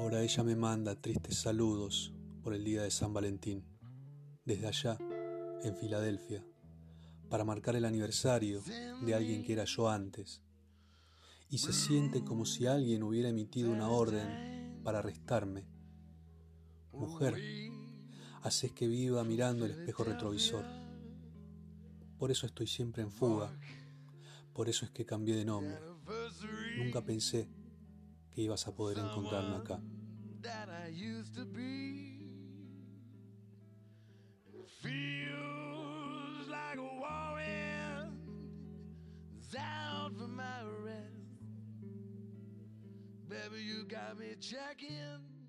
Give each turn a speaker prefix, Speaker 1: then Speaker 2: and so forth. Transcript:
Speaker 1: Ahora ella me manda tristes saludos por el día de San Valentín, desde allá, en Filadelfia, para marcar el aniversario de alguien que era yo antes. Y se siente como si alguien hubiera emitido una orden para arrestarme. Mujer, haces que viva mirando el espejo retrovisor. Por eso estoy siempre en fuga. Por eso es que cambié de nombre. Nunca pensé que ibas a poder encontrarme acá. Feels like a out for my rest. Baby, you got me checking.